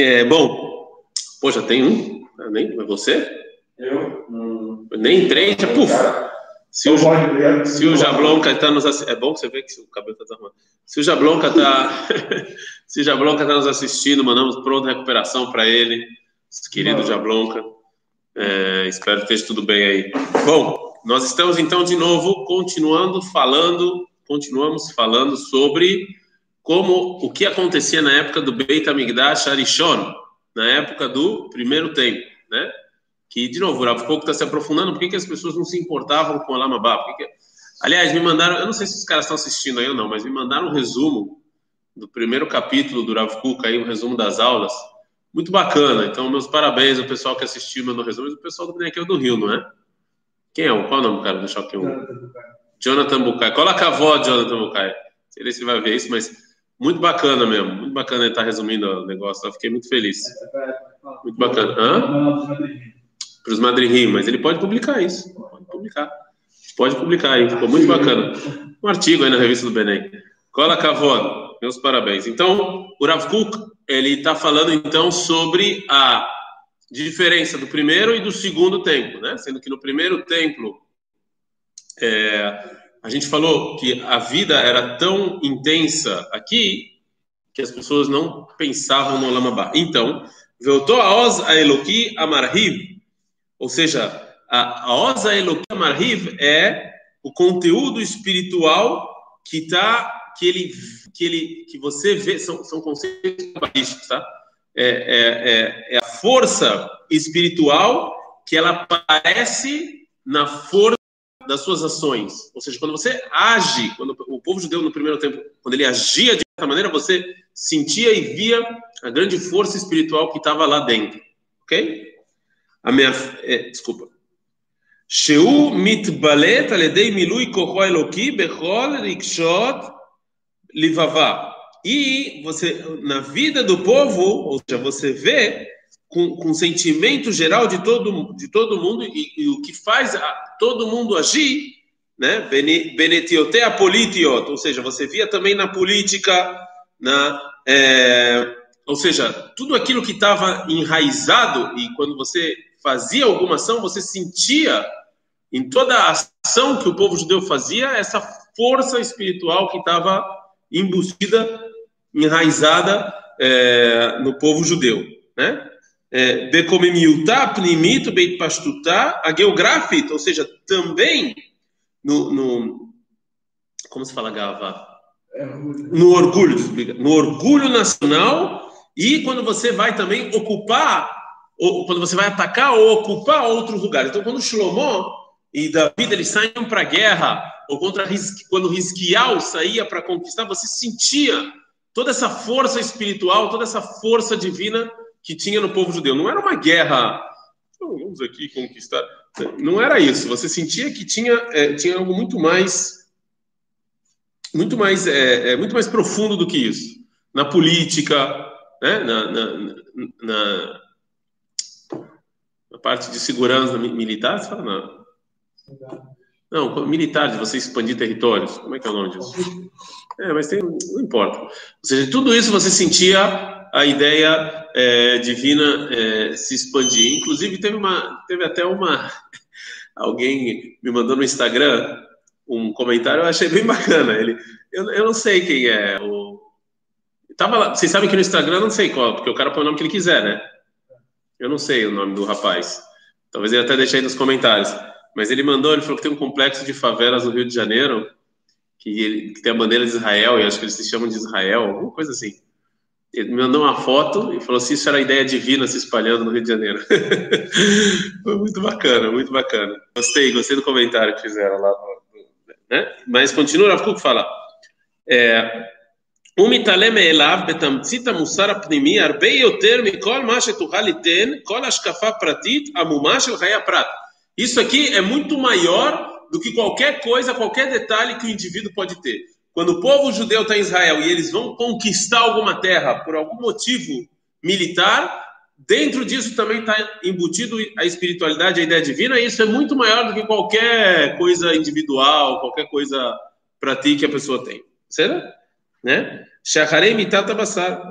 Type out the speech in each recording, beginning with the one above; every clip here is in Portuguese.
É, bom, já tem um? Nem, é você? Eu? Hum. Nem três, já, puf. Se o, se o Jablonca está nos assistindo. É bom que você vê que o cabelo está. Se o Jablonca está. se o Jablonca está nos assistindo, mandamos pronta recuperação para ele, querido Jablonca. É, espero que esteja tudo bem aí. Bom, nós estamos então de novo continuando falando, continuamos falando sobre como o que acontecia na época do Beit Amigdash Arishon, na época do primeiro tempo, né? Que, de novo, o Rav está se aprofundando, por que, que as pessoas não se importavam com a Lamabá? Que... Aliás, me mandaram, eu não sei se os caras estão assistindo aí ou não, mas me mandaram um resumo do primeiro capítulo do Rav Kuk, aí, um resumo das aulas, muito bacana. Então, meus parabéns ao pessoal que assistiu meu resumo, e o pessoal do Brinquedo do Rio, não é? Quem é o? Qual é o nome do cara? Eu aqui um. Jonathan Bucay. Coloca a voz, Jonathan Bucay. Não sei se vai ver isso, mas muito bacana mesmo, muito bacana ele estar tá resumindo o negócio, eu fiquei muito feliz. Muito bacana. Hã? Para os madrinhos, mas ele pode publicar isso, pode publicar. Pode publicar aí, ficou muito bacana. Um artigo aí na revista do Benem. Cola Cavod, meus parabéns. Então, o Rav Kuk, ele está falando então sobre a diferença do primeiro e do segundo templo, né? Sendo que no primeiro templo é, a gente falou que a vida era tão intensa aqui que as pessoas não pensavam no Lamabá. Então, voltou a Oz a Eloqui Amarhiv, ou seja, a, a Oz a Eloqui Amarhiv é o conteúdo espiritual que tá que ele que ele que você vê são, são conceitos baixos, tá? É, é, é, é a força espiritual que ela aparece na força das suas ações. Ou seja, quando você age, quando o povo judeu no primeiro tempo, quando ele agia de certa maneira, você sentia e via a grande força espiritual que estava lá dentro. Ok? A minha. É, desculpa. Koho eloki bechol rikshot livavá. E você, na vida do povo, ou seja, você vê com, com o sentimento geral de todo, de todo mundo e, e o que faz a, todo mundo agir, né? Benetiotea politiot, ou seja, você via também na política, na, é, ou seja, tudo aquilo que estava enraizado e quando você fazia alguma ação, você sentia em toda a ação que o povo judeu fazia essa força espiritual que estava embutida, enraizada é, no povo judeu, né? Becomemiutá, pnimito, beit pastutá, a geografita, ou seja, também no, no como se fala gava? No orgulho, no orgulho nacional e quando você vai também ocupar, ou quando você vai atacar ou ocupar outros lugares. Então, quando Shlomo e Davi eles saíam para a guerra, ou contra quando Rizquial saía para conquistar, você sentia toda essa força espiritual, toda essa força divina que tinha no povo judeu. Não era uma guerra, vamos aqui conquistar. Não era isso. Você sentia que tinha, é, tinha algo muito mais, muito mais, é, é, muito mais profundo do que isso. Na política, né? na, na, na, na parte de segurança militar, você fala, não. Não, militar, de você expandir territórios. Como é que é o nome disso? É, mas tem, não importa. Ou seja, tudo isso você sentia a ideia é, divina é, se expandir. Inclusive, teve, uma, teve até uma. Alguém me mandou no Instagram um comentário, eu achei bem bacana. Ele, eu, eu não sei quem é. O, tava lá, vocês sabem que no Instagram eu não sei qual, porque o cara põe o nome que ele quiser, né? Eu não sei o nome do rapaz. Talvez ele até deixe aí nos comentários. Mas ele mandou, ele falou que tem um complexo de favelas no Rio de Janeiro, que, ele, que tem a bandeira de Israel, e acho que eles se chamam de Israel, alguma coisa assim. Ele me mandou uma foto e falou assim: Isso era ideia divina se espalhando no Rio de Janeiro. Foi muito bacana, muito bacana. Gostei, gostei do comentário que fizeram lá. Né? Mas continua, Rav Kuk fala. É, הוא מתעלם מאליו בתמצית המוסר הפנימי הרבה יותר מכל מה שתוכל ליתן כל השקפה פרטית עמומה של חיי הפרט. Isso aqui é muito maior do que qualquer coisa, qualquer detalhe que o indivíduo pode ter. Quando o povo judeu está em Israel e eles vão conquistar alguma terra por algum motivo militar, dentro disso também está embutido a espiritualidade, a ideia divina, e isso é muito maior do que qualquer coisa individual, qualquer coisa para ti que a pessoa tem. Certo? Né?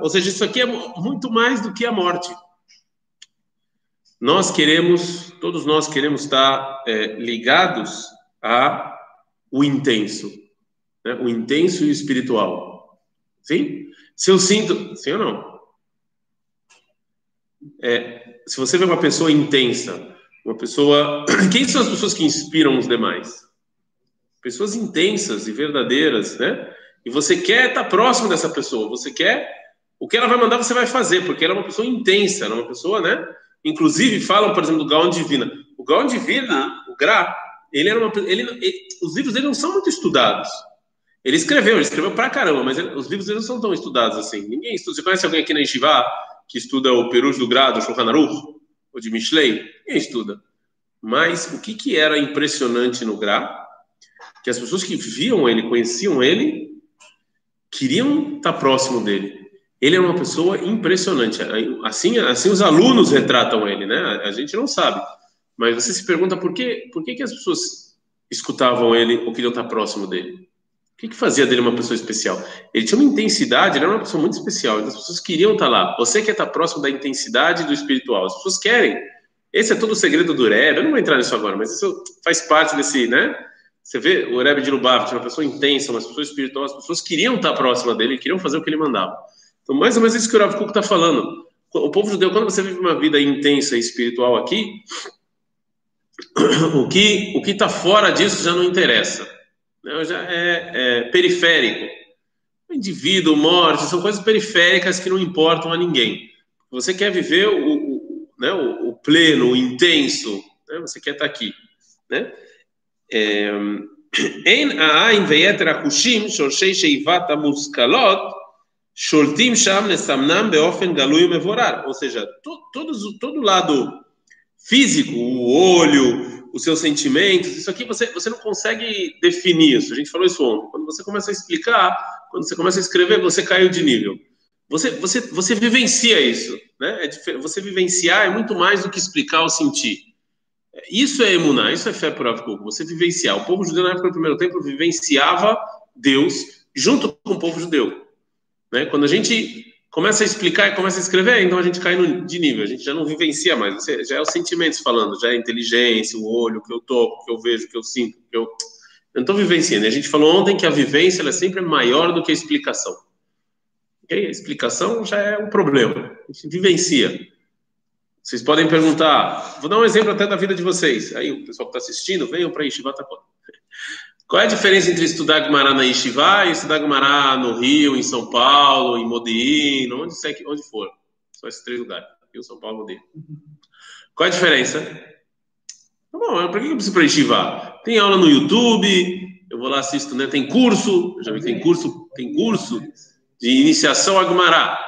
Ou seja, isso aqui é muito mais do que a morte. Nós queremos, todos nós queremos estar é, ligados a o intenso, né? o intenso e o espiritual. Sim? Se eu sinto, sim ou não? É, se você vê uma pessoa intensa, uma pessoa, quem são as pessoas que inspiram os demais? Pessoas intensas e verdadeiras, né? E você quer estar próximo dessa pessoa, você quer o que ela vai mandar, você vai fazer, porque ela é uma pessoa intensa, ela é uma pessoa, né? Inclusive falam, por exemplo, do Gaon Divina. O Gaon Divina, o Gra, ele era uma, ele, ele, os livros dele não são muito estudados. Ele escreveu, ele escreveu pra caramba, mas ele, os livros não são tão estudados assim. Ninguém estuda. Você conhece alguém aqui na Yeshiva que estuda o Peruj do Grado, o Shulchan Aruch, ou de Mishlei? Ninguém estuda. Mas o que, que era impressionante no Gra? Que as pessoas que viam ele, conheciam ele, queriam estar próximo dele. Ele é uma pessoa impressionante. Assim, assim os alunos retratam ele, né? A gente não sabe. Mas você se pergunta por que, por que, que as pessoas escutavam ele ou queriam estar próximo dele? O que, que fazia dele uma pessoa especial? Ele tinha uma intensidade, ele era uma pessoa muito especial. Então as pessoas queriam estar lá. Você quer estar próximo da intensidade do espiritual. As pessoas querem. Esse é todo o segredo do Rebbe. Eu não vou entrar nisso agora, mas isso faz parte desse, né? Você vê o Rebbe de Lubavitch, uma pessoa intensa, uma pessoa espiritual. As pessoas queriam estar próxima dele, queriam fazer o que ele mandava. Então, mais ou menos isso que o Rav Kuk está falando. O povo judeu, quando você vive uma vida intensa e espiritual aqui, o que o que está fora disso já não interessa, né? já é, é, periférico. O indivíduo, morte, são coisas periféricas que não importam a ninguém. Você quer viver o, o, né, o, o pleno, o intenso, né? você quer estar tá aqui, né? אין העין ויתר החושים, שורשי שאיבת המושכלות, Shortim Sham Nesamnam Beofen Galui Mevorar. Ou seja, to, todos, todo lado físico, o olho, os seus sentimentos, isso aqui você, você não consegue definir isso. A gente falou isso ontem. Quando você começa a explicar, quando você começa a escrever, você caiu de nível. Você, você, você vivencia isso. Né? É, você vivenciar é muito mais do que explicar ou sentir. Isso é emuná, isso é fé por Avkuk, você vivenciar. O povo judeu na época do primeiro tempo vivenciava Deus junto com o povo judeu. Né? Quando a gente começa a explicar e começa a escrever, então a gente cai no, de nível, a gente já não vivencia mais, você, já é os sentimentos falando, já é a inteligência, o olho, o que eu toco, o que eu vejo, o que eu sinto, que eu, eu não estou vivenciando. A gente falou ontem que a vivência é sempre maior do que a explicação. Okay? A explicação já é um problema, a gente vivencia. Vocês podem perguntar, vou dar um exemplo até da vida de vocês. Aí o pessoal que está assistindo, venham para Yeshiva Takot. Qual é a diferença entre estudar Gumará na Yeshiva e estudar Gumará no Rio, em São Paulo, em Modena, onde, onde for? Só esses três lugares. Rio, São Paulo, Modena. Qual é a diferença? Tá bom, para que eu preciso para Yeshiva? Tem aula no YouTube, eu vou lá assisto, né? Tem curso, já vi que tem curso, tem curso de iniciação a Gumará.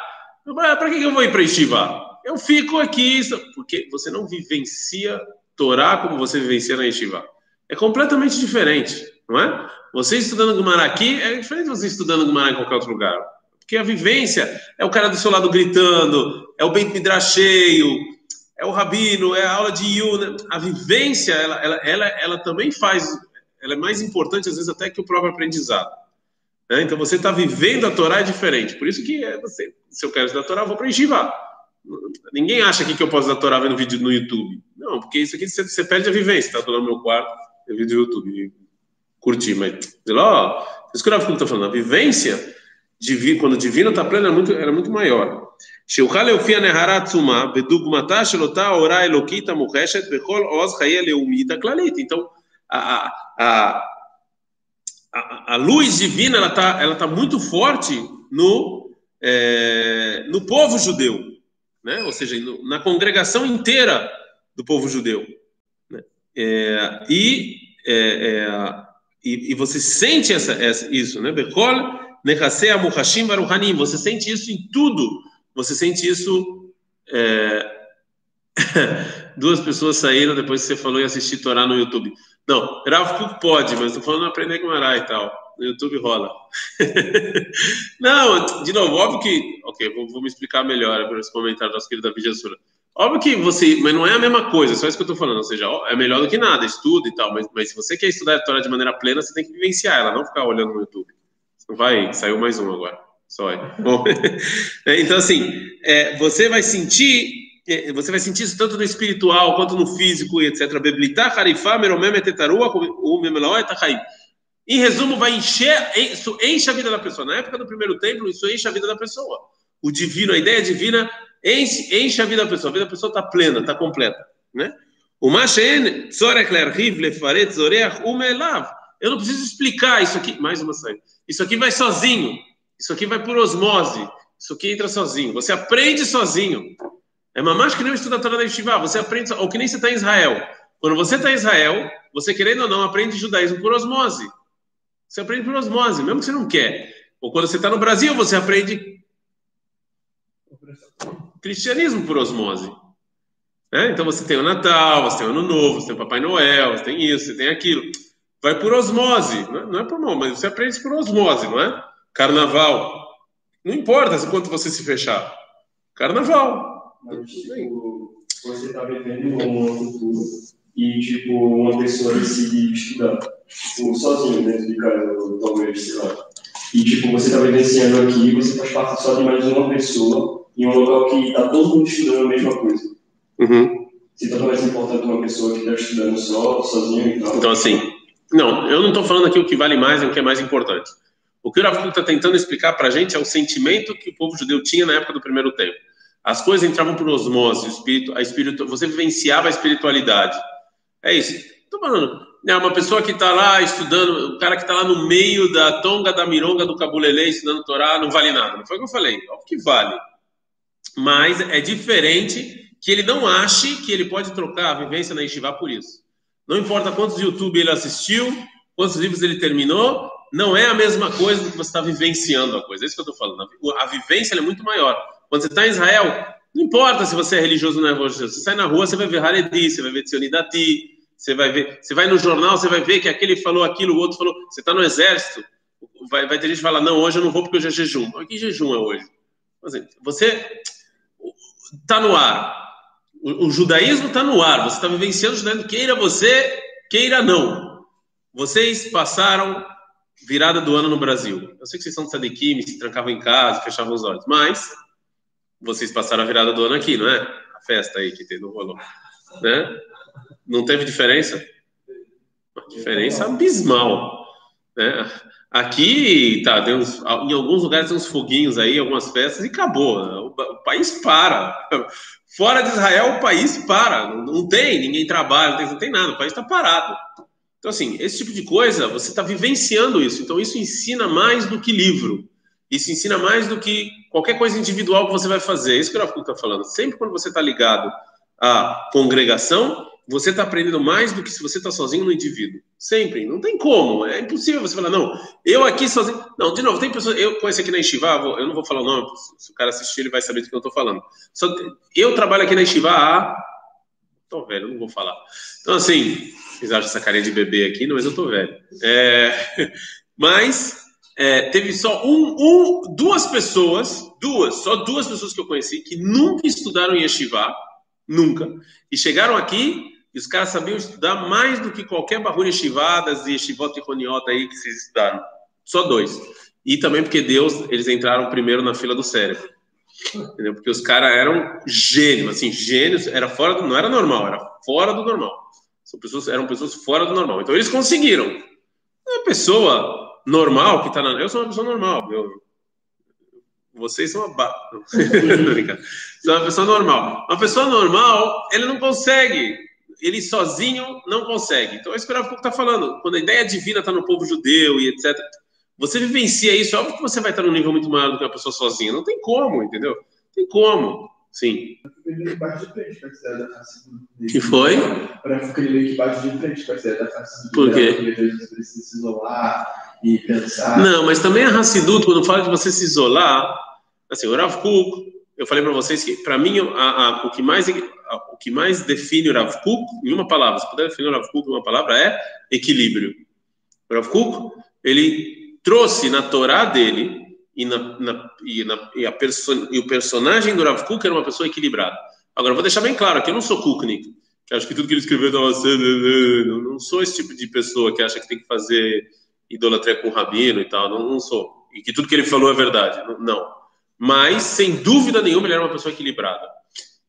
Para que eu vou ir para Yeshiva? Eu fico aqui, porque você não vivencia Torá como você vivencia na Yeshiva. É completamente diferente não é? Você estudando Gumará aqui é diferente de você estudando Gumará em qualquer outro lugar. Porque a vivência é o cara do seu lado gritando, é o Beit Midrash cheio, é o rabino, é a aula de Yuna. A vivência, ela, ela, ela, ela também faz, ela é mais importante às vezes até que o próprio aprendizado. Né? Então você está vivendo a Torá é diferente. Por isso que é você, se eu quero estudar a Torá, eu vou para Yeshiva. Ninguém acha aqui que eu posso estudar a Torá vendo vídeo no YouTube. Não, porque isso aqui você, você perde a vivência. Está no meu quarto, vídeo no YouTube curtir, mas ó, isso que o Rav está falando, a vivência de quando o divino está pleno era muito, era muito maior. שיוכל להופיע נהרה עצומה בדוגמתה של אותה אורה אלוקית המוחשת בכל עוז חיי הלאומית הכללית. Então, a, a, a, a luz divina ela está ela tá muito forte no, é, no povo judeu, né? ou seja, no, na congregação inteira do povo judeu. Né? É, e é, é e, e você sente essa, essa, isso, né? Bekol nechasei amuhashim baruhanim. Você sente isso em tudo. Você sente isso. É... Duas pessoas saíram depois que você falou em assistir Torá no YouTube. Não, Rav pode, mas estou falando aprender com Mará e tal. No YouTube rola. Não, de novo, óbvio que. Ok, vou, vou me explicar melhor para esse comentário nosso querido David Assura. Óbvio que você, mas não é a mesma coisa, só isso que eu estou falando, ou seja, é melhor do que nada, estuda e tal, mas, mas se você quer estudar a Torá de maneira plena, você tem que vivenciar ela, não ficar olhando no YouTube. Vai, saiu mais um agora. Só é. Então, assim, é, você vai sentir, é, você vai sentir isso tanto no espiritual quanto no físico, etc. Em resumo, vai encher, isso enche a vida da pessoa. Na época do primeiro templo, isso enche a vida da pessoa. O divino, a ideia divina, enche, enche a vida da pessoa. A vida da pessoa está plena, está completa, né? O Mashen. Eu não preciso explicar isso aqui. Mais uma saída. Isso aqui vai sozinho. Isso aqui vai por osmose. Isso aqui entra sozinho. Você aprende sozinho. É mamás que nem estuda a Torá da Yeshiva. Você aprende, ou que nem você está em Israel. Quando você está em Israel, você querendo ou não, aprende judaísmo por osmose. Você aprende por osmose, mesmo que você não quer. Ou quando você está no Brasil, você aprende cristianismo por osmose. É? Então você tem o Natal, você tem o Ano Novo, você tem o Papai Noel, você tem isso, você tem aquilo. Vai por osmose, não é, é por mal, mas você aprende por osmose, não é? Carnaval. Não importa quanto você se fechar. Carnaval. Mas, tipo, você está vivendo uma cultura e, tipo, uma pessoa decide estudar, tipo, sozinho dentro de casa, talvez, sei lá. E, tipo, você está vivenciando aqui, você faz parte só de mais uma pessoa em um local que está todo mundo estudando a mesma coisa. Uhum. Se torna mais importante uma pessoa que está estudando só, sozinho e tal. Então, assim, não, eu não estou falando aqui o que vale mais e o que é mais importante. O que o Rav está tentando explicar para a gente é o sentimento que o povo judeu tinha na época do primeiro tempo. As coisas entravam por osmose, o espírito, a espírito, você vivenciava a espiritualidade. É isso. Estou falando, é uma pessoa que está lá estudando, o cara que está lá no meio da tonga, da mironga, do cabulelê, estudando Torá, não vale nada. Não foi o que eu falei, óbvio que vale. Mas é diferente que ele não ache que ele pode trocar a vivência na Yeshiva por isso. Não importa quantos YouTube ele assistiu, quantos livros ele terminou, não é a mesma coisa do que você está vivenciando a coisa. É isso que eu estou falando. A vivência é muito maior. Quando você está em Israel, não importa se você é religioso ou não é religioso. Você sai na rua, você vai ver Haredi, você vai ver Tzionidati, você vai ver, você vai no jornal, você vai ver que aquele falou aquilo, o outro falou. Você está no exército, vai, vai ter gente que fala, não, hoje eu não vou porque hoje é jejum. Mas que jejum é hoje? Você está no ar. O, o judaísmo está no ar. Você está vivenciando o judaísmo, queira você, queira não. Vocês passaram virada do ano no Brasil. Eu sei que vocês são de Sadikim, se trancavam em casa, fechavam os olhos, mas vocês passaram a virada do ano aqui, não é? A festa aí que teve, não rolou. Né? Não teve diferença? Uma diferença abismal. Né? Aqui, tá, uns, em alguns lugares tem uns foguinhos aí, algumas festas, e acabou. O, o país para. Fora de Israel, o país para. Não, não tem, ninguém trabalha, não tem, não tem nada, o país está parado. Então, assim, esse tipo de coisa, você está vivenciando isso. Então, isso ensina mais do que livro. Isso ensina mais do que qualquer coisa individual que você vai fazer. É isso que o Rafa está falando. Sempre quando você está ligado à congregação, você está aprendendo mais do que se você está sozinho no indivíduo. Sempre. Não tem como. É impossível você falar, não, eu aqui sozinho. Não, de novo, tem pessoas. Eu conheço aqui na Estivá, eu não vou falar o nome, se o cara assistir, ele vai saber do que eu estou falando. Só, eu trabalho aqui na Estivá há. Tô velho, não vou falar. Então, assim, vocês acham essa carinha de bebê aqui, não, mas eu tô velho. É, mas é, teve só um, um, duas pessoas, duas, só duas pessoas que eu conheci que nunca estudaram em Yeshiva, nunca, e chegaram aqui e os caras sabiam estudar mais do que qualquer barulho Yeshivadas e Yeshivot e Roniota aí que vocês estudaram. Só dois. E também porque Deus, eles entraram primeiro na fila do cérebro. Entendeu? Porque os caras eram gênios, assim, gênios, era fora do, não era normal, era fora do normal. São pessoas, eram pessoas fora do normal. Então eles conseguiram. Uma pessoa normal que está na. Eu sou uma pessoa normal. Eu, vocês são uma. são uma pessoa normal. Uma pessoa normal, ele não consegue. Ele sozinho não consegue. Então, é isso que o está falando. Quando a ideia divina está no povo judeu e etc., você vivencia isso, é óbvio que você vai estar num nível muito maior do que uma pessoa sozinha. Não tem como, entendeu? Não tem como. Sim. Que foi? Para que bate de frente, parceiro, da Hassidut. Por quê? Porque precisa se isolar e pensar. Não, mas também a Hassidut, quando fala de você se isolar, assim, o Rav Kuk, eu falei para vocês que, para mim, a, a, o, que mais, o que mais define o Rav Kuk, em uma palavra, se puder definir o Rav Kuk em uma palavra, é equilíbrio. O Rav Kuk, ele trouxe na Torá dele e, na, na, e, na, e, perso e o personagem do Rav Kuk era uma pessoa equilibrada. Agora, vou deixar bem claro que eu não sou Kuknik, que acho que tudo que ele escreveu estava sendo. Não sou esse tipo de pessoa que acha que tem que fazer idolatria com o rabino e tal. Não, não sou. e que tudo que ele falou é verdade. Não. Mas, sem dúvida nenhuma, ele era uma pessoa equilibrada.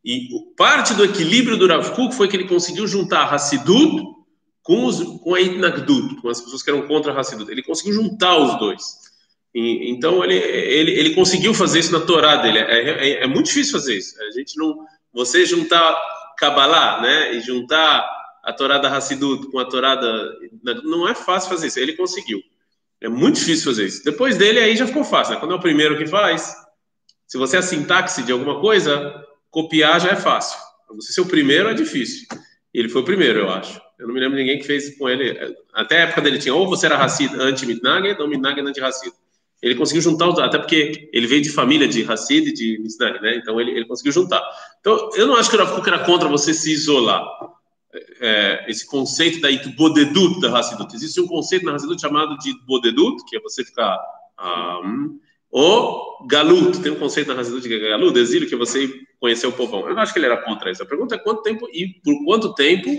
E parte do equilíbrio do Rav Kuk foi que ele conseguiu juntar Hassidut com, os, com a Itnagdut, com as pessoas que eram contra Hassidut. Ele conseguiu juntar os dois. E, então, ele, ele, ele conseguiu fazer isso na Torá dele. É, é, é muito difícil fazer isso. A gente não... Você juntar Kabbalah, né? E juntar a Torá da Hassidut com a Torá da... Não é fácil fazer isso. Ele conseguiu. É muito difícil fazer isso. Depois dele, aí já ficou fácil. Né? Quando é o primeiro que faz, se você é a sintaxe de alguma coisa, copiar já é fácil. Você ser o primeiro é difícil. Ele foi o primeiro, eu acho. Eu não me lembro de ninguém que fez com ele. Até a época dele tinha, ou você era Hassid anti-Mitnaged, ou Mitnaged anti-Hassid. Ele conseguiu juntar os até porque ele veio de família de Hassid e de Mitnaged, né? Então ele, ele conseguiu juntar. Então eu não acho que o Rav era contra você se isolar é, esse conceito da Itbodedut da Hassidut. Existe um conceito na Hassidut chamado de Itbodedut, que é você ficar. Um, ou Galut, tem um conceito na Hassidut que é Galut, exílio, que é você conhecer o povão. Eu não acho que ele era contra isso. A pergunta é quanto tempo e por quanto tempo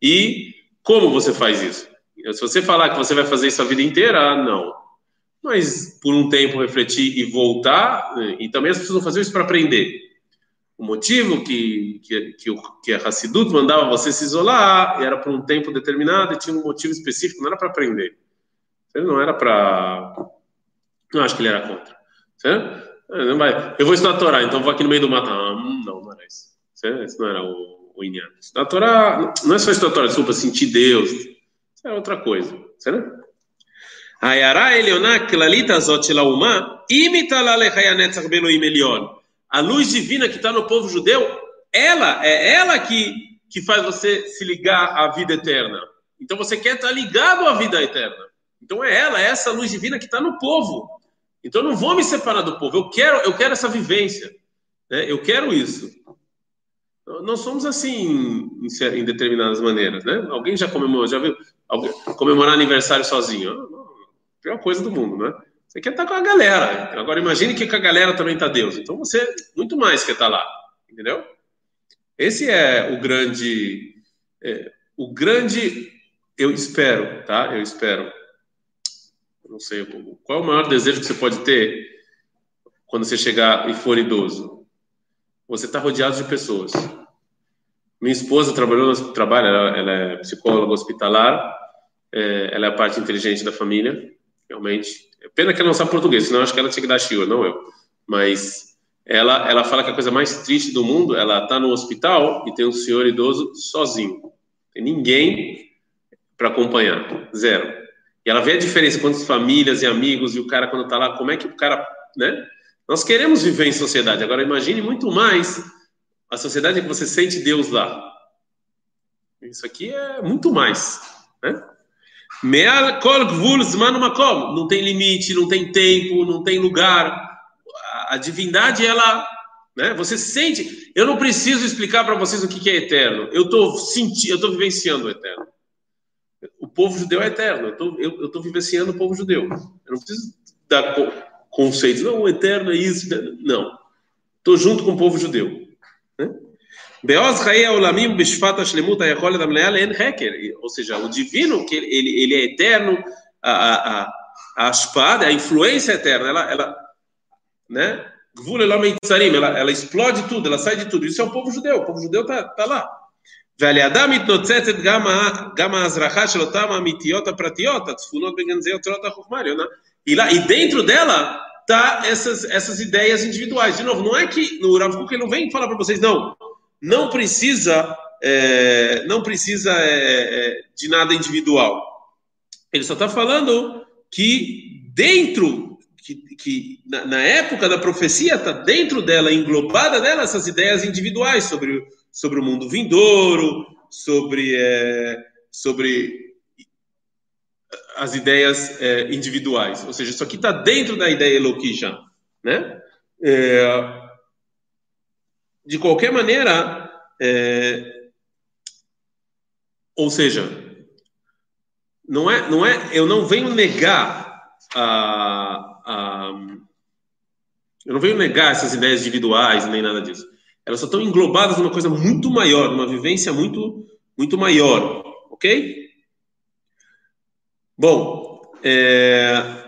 e como você faz isso. Se você falar que você vai fazer isso a vida inteira, não. Mas por um tempo refletir e voltar, e também as pessoas fazer isso para aprender o motivo que, que, que, que a Hassidut mandava você se isolar era por um tempo determinado e tinha um motivo específico, não era para aprender. Ele não era para. Não acho que ele era contra. Certo? É, não vai. Eu vou estudar a Torá, então vou aqui no meio do mato. Ah, hum, não, não era isso. Esse não era o, o Inyan. Estudar Torá não é só estudar Torá, desculpa, sentir Deus. Isso é outra coisa. Certo? Ayara Elioná, Klalita Zot Laumá, imita la lechayanetzach beloim Elion a luz divina que está no povo judeu, ela é ela que, que faz você se ligar à vida eterna. Então você quer estar ligado à vida eterna. Então é ela, é essa luz divina que está no povo. Então eu não vou me separar do povo. Eu quero, eu quero essa vivência. Né? Eu quero isso. Nós somos assim em, em determinadas maneiras, né? Alguém já comemorou, já viu alguém, comemorar aniversário sozinho? A pior coisa do mundo, né? Você quer estar com a galera. Agora imagine que com a galera também está Deus. Então você muito mais quer estar lá, entendeu? Esse é o grande, é, o grande, eu espero, tá? Eu espero. Não sei qual é o maior desejo que você pode ter quando você chegar e for idoso. Você está rodeado de pessoas. Minha esposa trabalhou, trabalha, ela, é psicóloga hospitalar, é, ela é a parte inteligente da família, realmente Pena que ela não sabe português, senão acho que ela tinha que dar chiva, não eu. Mas ela, ela fala que a coisa mais triste do mundo, ela está no hospital e tem um senhor idoso sozinho. Tem ninguém para acompanhar, zero. E ela vê a diferença quando as famílias e amigos e o cara quando está lá, como é que o cara, né? Nós queremos viver em sociedade. Agora imagine muito mais a sociedade que você sente Deus lá. Isso aqui é muito mais, né? Não tem limite, não tem tempo, não tem lugar. A divindade, ela, né? Você sente. Eu não preciso explicar para vocês o que é eterno. Eu estou sentindo, eu estou vivenciando o eterno. Povo judeu é eterno. Eu estou vivenciando o povo judeu. Eu não preciso dar conceitos. Não, o eterno é isso. Não. Estou junto com o povo judeu. Heker. Ou seja, o divino, que ele, ele é eterno, a, a, a espada, a influência eterna, ela, ela né? Ela, ela explode tudo, ela sai de tudo. Isso é o povo judeu, o povo judeu está tá lá. ועל ידה מתנוצצת גם ההזרחה של אותם האמיתיות הפרטיות, הצפונות בגנזי אוצרות החוכמה העליונה. E, lá, e dentro dela tá essas, essas ideias individuais. De novo, não é que no Rav Kuk ele não vem falar para vocês, não, não precisa, é, não precisa é, é, de nada individual. Ele só está falando que dentro, que, que na, na, época da profecia, está dentro dela, englobada dela, essas ideias individuais sobre, sobre o mundo vindouro, sobre, é, sobre as ideias é, individuais. Ou seja, isso aqui está dentro da ideia Eloquija, né? É, de qualquer maneira, é, ou seja, não é, não é, eu não venho negar a, a, eu não venho negar essas ideias individuais nem nada disso. Elas só estão englobadas numa coisa muito maior, numa vivência muito, muito maior, ok? Bom, é,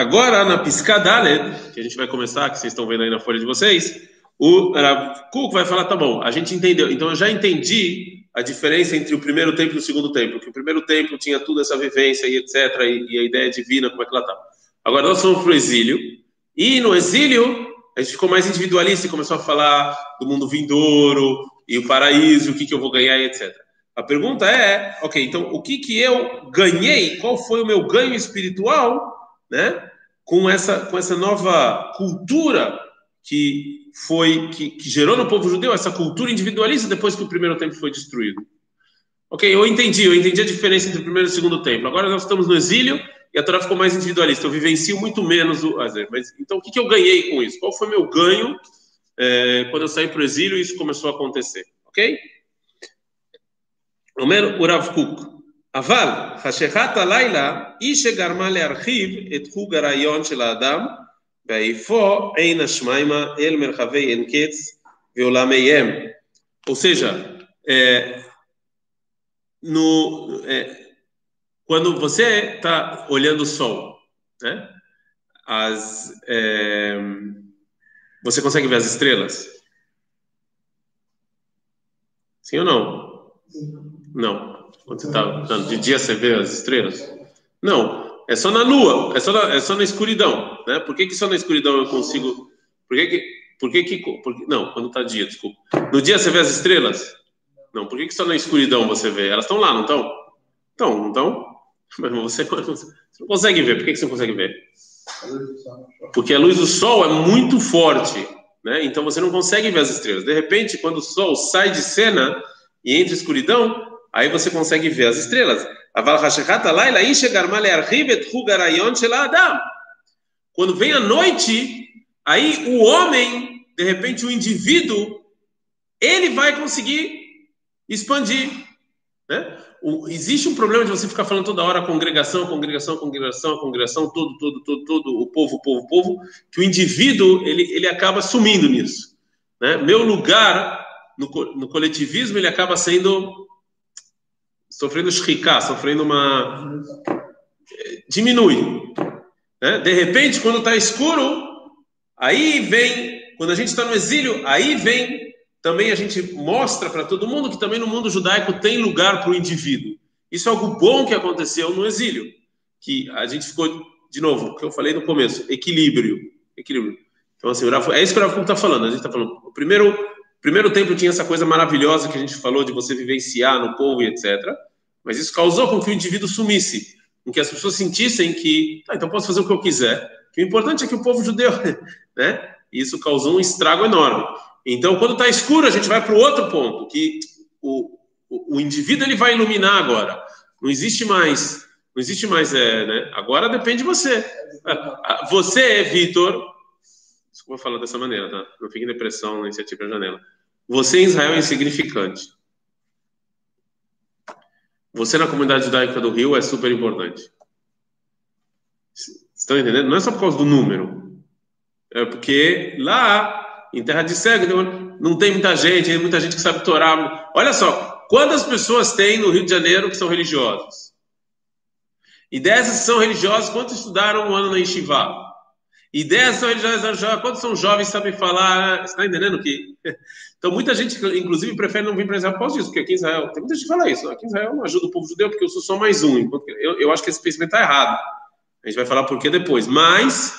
Agora, na Piscadale, que a gente vai começar, que vocês estão vendo aí na folha de vocês, o Rav Kuk vai falar, tá bom, a gente entendeu. Então, eu já entendi a diferença entre o primeiro templo e o segundo templo, que o primeiro templo tinha tudo essa vivência e etc, e, e a ideia divina, como é que ela tá. Agora, nós para o exílio, e no exílio, a gente ficou mais individualista e começou a falar do mundo vindouro, e o paraíso, o que, que eu vou ganhar e etc. A pergunta é, ok, então o que, que eu ganhei, qual foi o meu ganho espiritual, né, com essa, com essa nova cultura que foi, que, que gerou no povo judeu essa cultura individualista depois que o primeiro templo foi destruído. Ok, eu entendi, eu entendi a diferença entre o primeiro e o segundo templo. Agora nós estamos no exílio e a Torá ficou mais individualista. Eu vivencio muito menos o Azer. Mas então o que, que eu ganhei com isso? Qual foi meu ganho é, quando eu saí para o exílio e isso começou a acontecer. Ok? אומר ורב קוק, אבל חשכת הלילה היא שגרמה להרחיב את חוג הרעיון של האדם והעיפו עין השמיימה אל מרחבי אין קץ ועולמיהם. Ou seja, é, no, é, quando você está olhando o sol, né, as, é, você consegue ver as estrelas? Sim ou não? Não. Quando você tá, de dia você vê as estrelas? Não. É só na lua, é só na, é só na escuridão. Né? Por que, que só na escuridão eu consigo. Por que, que, por que, que por, não, quando está dia, desculpa. No dia você vê as estrelas? Não. Por que, que só na escuridão você vê? Elas estão lá, não estão? Estão, não estão? Mas você, você não consegue ver. Por que, você não consegue ver? Porque a luz do sol é muito forte, né? Então você não consegue ver as estrelas. De repente, quando o sol sai de cena e entra escuridão, aí você consegue ver as estrelas. Quando vem a noite, aí o homem, de repente o indivíduo, ele vai conseguir expandir, né? O, existe um problema de você ficar falando toda hora congregação, congregação, congregação, congregação, todo, todo, todo, todo, o povo, povo, povo, que o indivíduo ele, ele acaba sumindo nisso. Né? Meu lugar no, no coletivismo ele acaba sendo sofrendo shriká, sofrendo uma diminui. Né? De repente, quando está escuro, aí vem, quando a gente está no exílio, aí vem também a gente mostra para todo mundo que também no mundo judaico tem lugar para o indivíduo. Isso é algo bom que aconteceu no exílio, que a gente ficou, de novo, o que eu falei no começo, equilíbrio. equilíbrio. Então, assim, é isso que o Rafa está falando. A gente está falando, o primeiro, primeiro templo tinha essa coisa maravilhosa que a gente falou de você vivenciar no povo e etc. Mas isso causou com que o indivíduo sumisse, com que as pessoas sentissem que, tá, então posso fazer o que eu quiser. O importante é que o povo judeu, né? E isso causou um estrago enorme. Então, quando está escuro, a gente vai para o outro ponto, que o, o, o, indivíduo ele vai iluminar agora. Não existe mais, não existe mais, é, né? Agora depende de você. Você, Vitor, desculpa falar dessa maneira, tá? Não fique em depressão na iniciativa da janela. Você em Israel é insignificante. Você na comunidade judaica do Rio é super importante. Estão entendendo? Não é só por causa do número. É porque lá em terra de cego, não tem muita gente, tem muita gente que sabe Torá. Olha só, quantas pessoas tem no Rio de Janeiro que são religiosos? E dessas são religiosas, quantos estudaram um ano na Yeshiva? E dessas religiosas, quantos são jovens que sabem falar? Você está entendendo que? Então, muita gente, inclusive, prefere não vir para Israel por causa disso, porque aqui em Israel, tem muita gente que fala isso, aqui em Israel não ajuda o povo judeu porque eu sou só mais um. Eu, eu acho que esse pensamento está errado. A gente vai falar por que depois. Mas,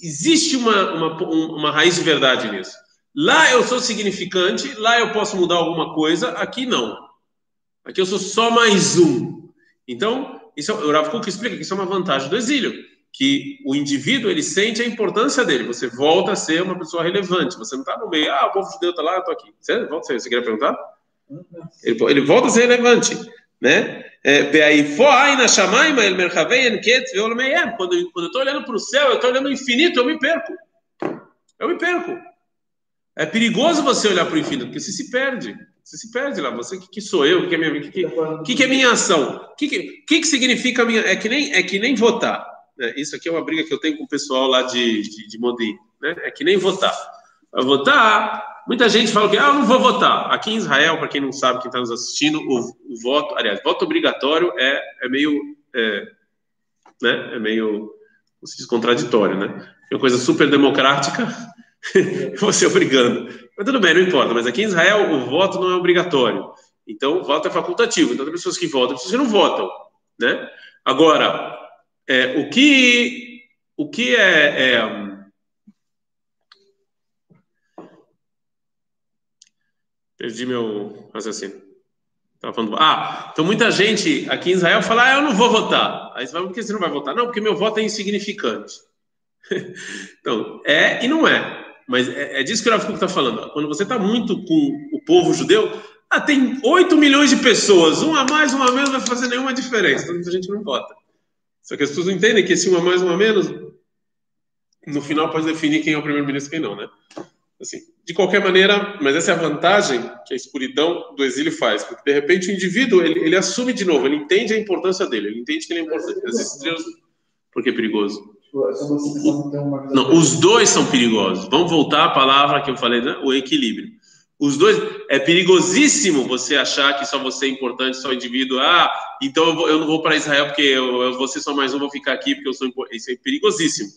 existe uma, uma, uma raiz de verdade nisso. Lá eu sou significante, lá eu posso mudar alguma coisa, aqui não. Aqui eu sou só mais um. Então, isso, é o Rav Kuk explica que isso é uma vantagem do exílio, que o indivíduo ele sente a importância dele. Você volta a ser uma pessoa relevante. Você não está no meio, ah, o povo judeu está lá, eu estou aqui. Você, volta, você queria perguntar? Ele, ele volta a ser relevante, né? Quando, quando eu estou olhando para o céu, eu estou olhando o infinito, eu me perco. Eu me perco. É perigoso você olhar para o infinito, porque você se perde. Você se perde lá. Você, que, que sou eu? O que, é minha, que, que, que, é minha ação? O que, que, que, significa minha. É que nem, é que nem votar. Né? Isso aqui é uma briga que eu tenho com o pessoal lá de, de, de. Né? É que nem votar. votar, Muita gente fala que, ah, eu não vou votar. Aqui em Israel, para quem não sabe, quem está nos assistindo, o, o, voto, aliás, voto obrigatório é, é meio, é, né, é meio, se diz contraditório, né? É uma coisa super democrática, você obrigando. Mas tudo bem, não importa. Mas aqui em Israel o voto não é obrigatório. Então o voto é facultativo. Então tem pessoas que votam, pessoas que não votam, né? Agora, é, o que o que é, é Perdi meu raciocínio. Tava falando, ah, então muita gente aqui em Israel fala, ah, eu não vou votar. Aí você fala, por que você não vai votar? Não, porque meu voto é insignificante. então, é e não é. Mas é, é disso que o Rafa está falando. Quando você está muito com o povo judeu, ah, tem 8 milhões de pessoas, um a mais, um a menos, não vai fazer nenhuma diferença. Então muita gente não vota. Só que as pessoas não entendem que esse um a mais, um a menos, no final pode definir quem é o primeiro-ministro e quem não, né? Assim, de qualquer maneira, mas essa é a vantagem que a escuridão do exílio faz, porque de repente o indivíduo ele, ele assume de novo, ele entende a importância dele, ele entende que ele é importante. As estrelas, porque é perigoso. Não, os dois são perigosos. Vamos voltar à palavra que eu falei, né? o equilíbrio. Os dois é perigosíssimo você achar que só você é importante, só o indivíduo. Ah, então eu, vou, eu não vou para Israel porque eu, eu ser só mais um, vou ficar aqui porque eu sou importante. Isso é perigosíssimo.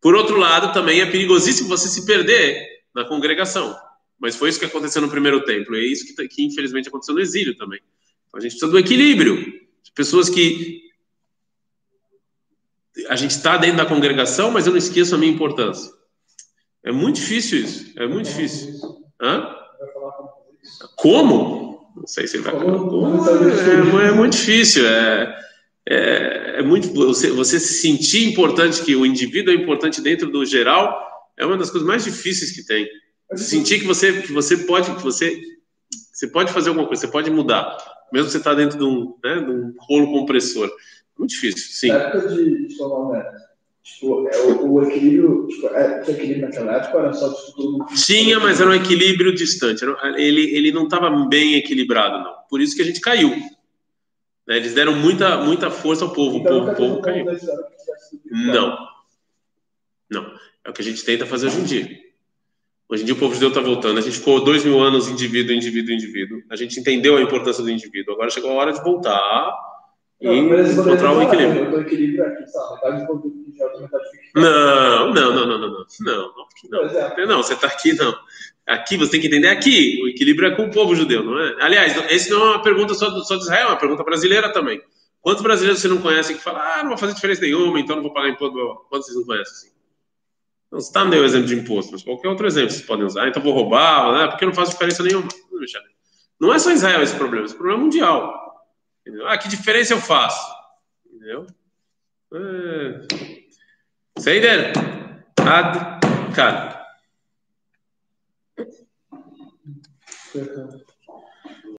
Por outro lado, também é perigosíssimo você se perder na congregação. Mas foi isso que aconteceu no primeiro templo. E é isso que, que infelizmente aconteceu no exílio também. Então a gente precisa do equilíbrio. De pessoas que a gente está dentro da congregação, mas eu não esqueço a minha importância. É muito difícil isso. É muito difícil. Hã? Como? Não sei se ele vai falar. Como? É, é muito difícil. É, é, é muito você, você se sentir importante que o indivíduo é importante dentro do geral é uma das coisas mais difíceis que tem. Sentir que você, que você pode, que você, você pode fazer alguma coisa, você pode mudar, mesmo que você está dentro de um, né, de um rolo compressor. Muito difícil, sim. Na época de, de tipo, é, o, o, equilíbrio, tipo, é, o equilíbrio naquela época era só tipo, todo Tinha, mas era um equilíbrio distante. Ele, ele não estava bem equilibrado, não. Por isso que a gente caiu. Né? Eles deram muita, muita força ao povo. Então, o povo, o povo caiu. Não. Não. É o que a gente tenta fazer hoje em dia. Hoje em dia o povo de Deus está voltando. A gente ficou dois mil anos indivíduo, indivíduo, indivíduo. A gente entendeu a importância do indivíduo. Agora chegou a hora de voltar e encontrar o equilíbrio. Não, não, não, não, não, não. Não, não, não você está aqui, não. Aqui você tem que entender aqui. O equilíbrio é com o povo judeu, não é? Aliás, esse não é uma pergunta só, do, só de Israel, é uma pergunta brasileira também. Quantos brasileiros você não conhece que fala, ah, não vai fazer diferença nenhuma, então não vou pagar imposto? Quantos vocês não conhecem assim? Não está no exemplo de imposto, mas qualquer outro exemplo vocês podem usar. Então vou roubar, né? porque não faz diferença nenhuma. Não é só Israel esse problema, esse problema é mundial. Entendeu? Ah, que diferença eu faço? Entendeu? É... Seider, ad, kad.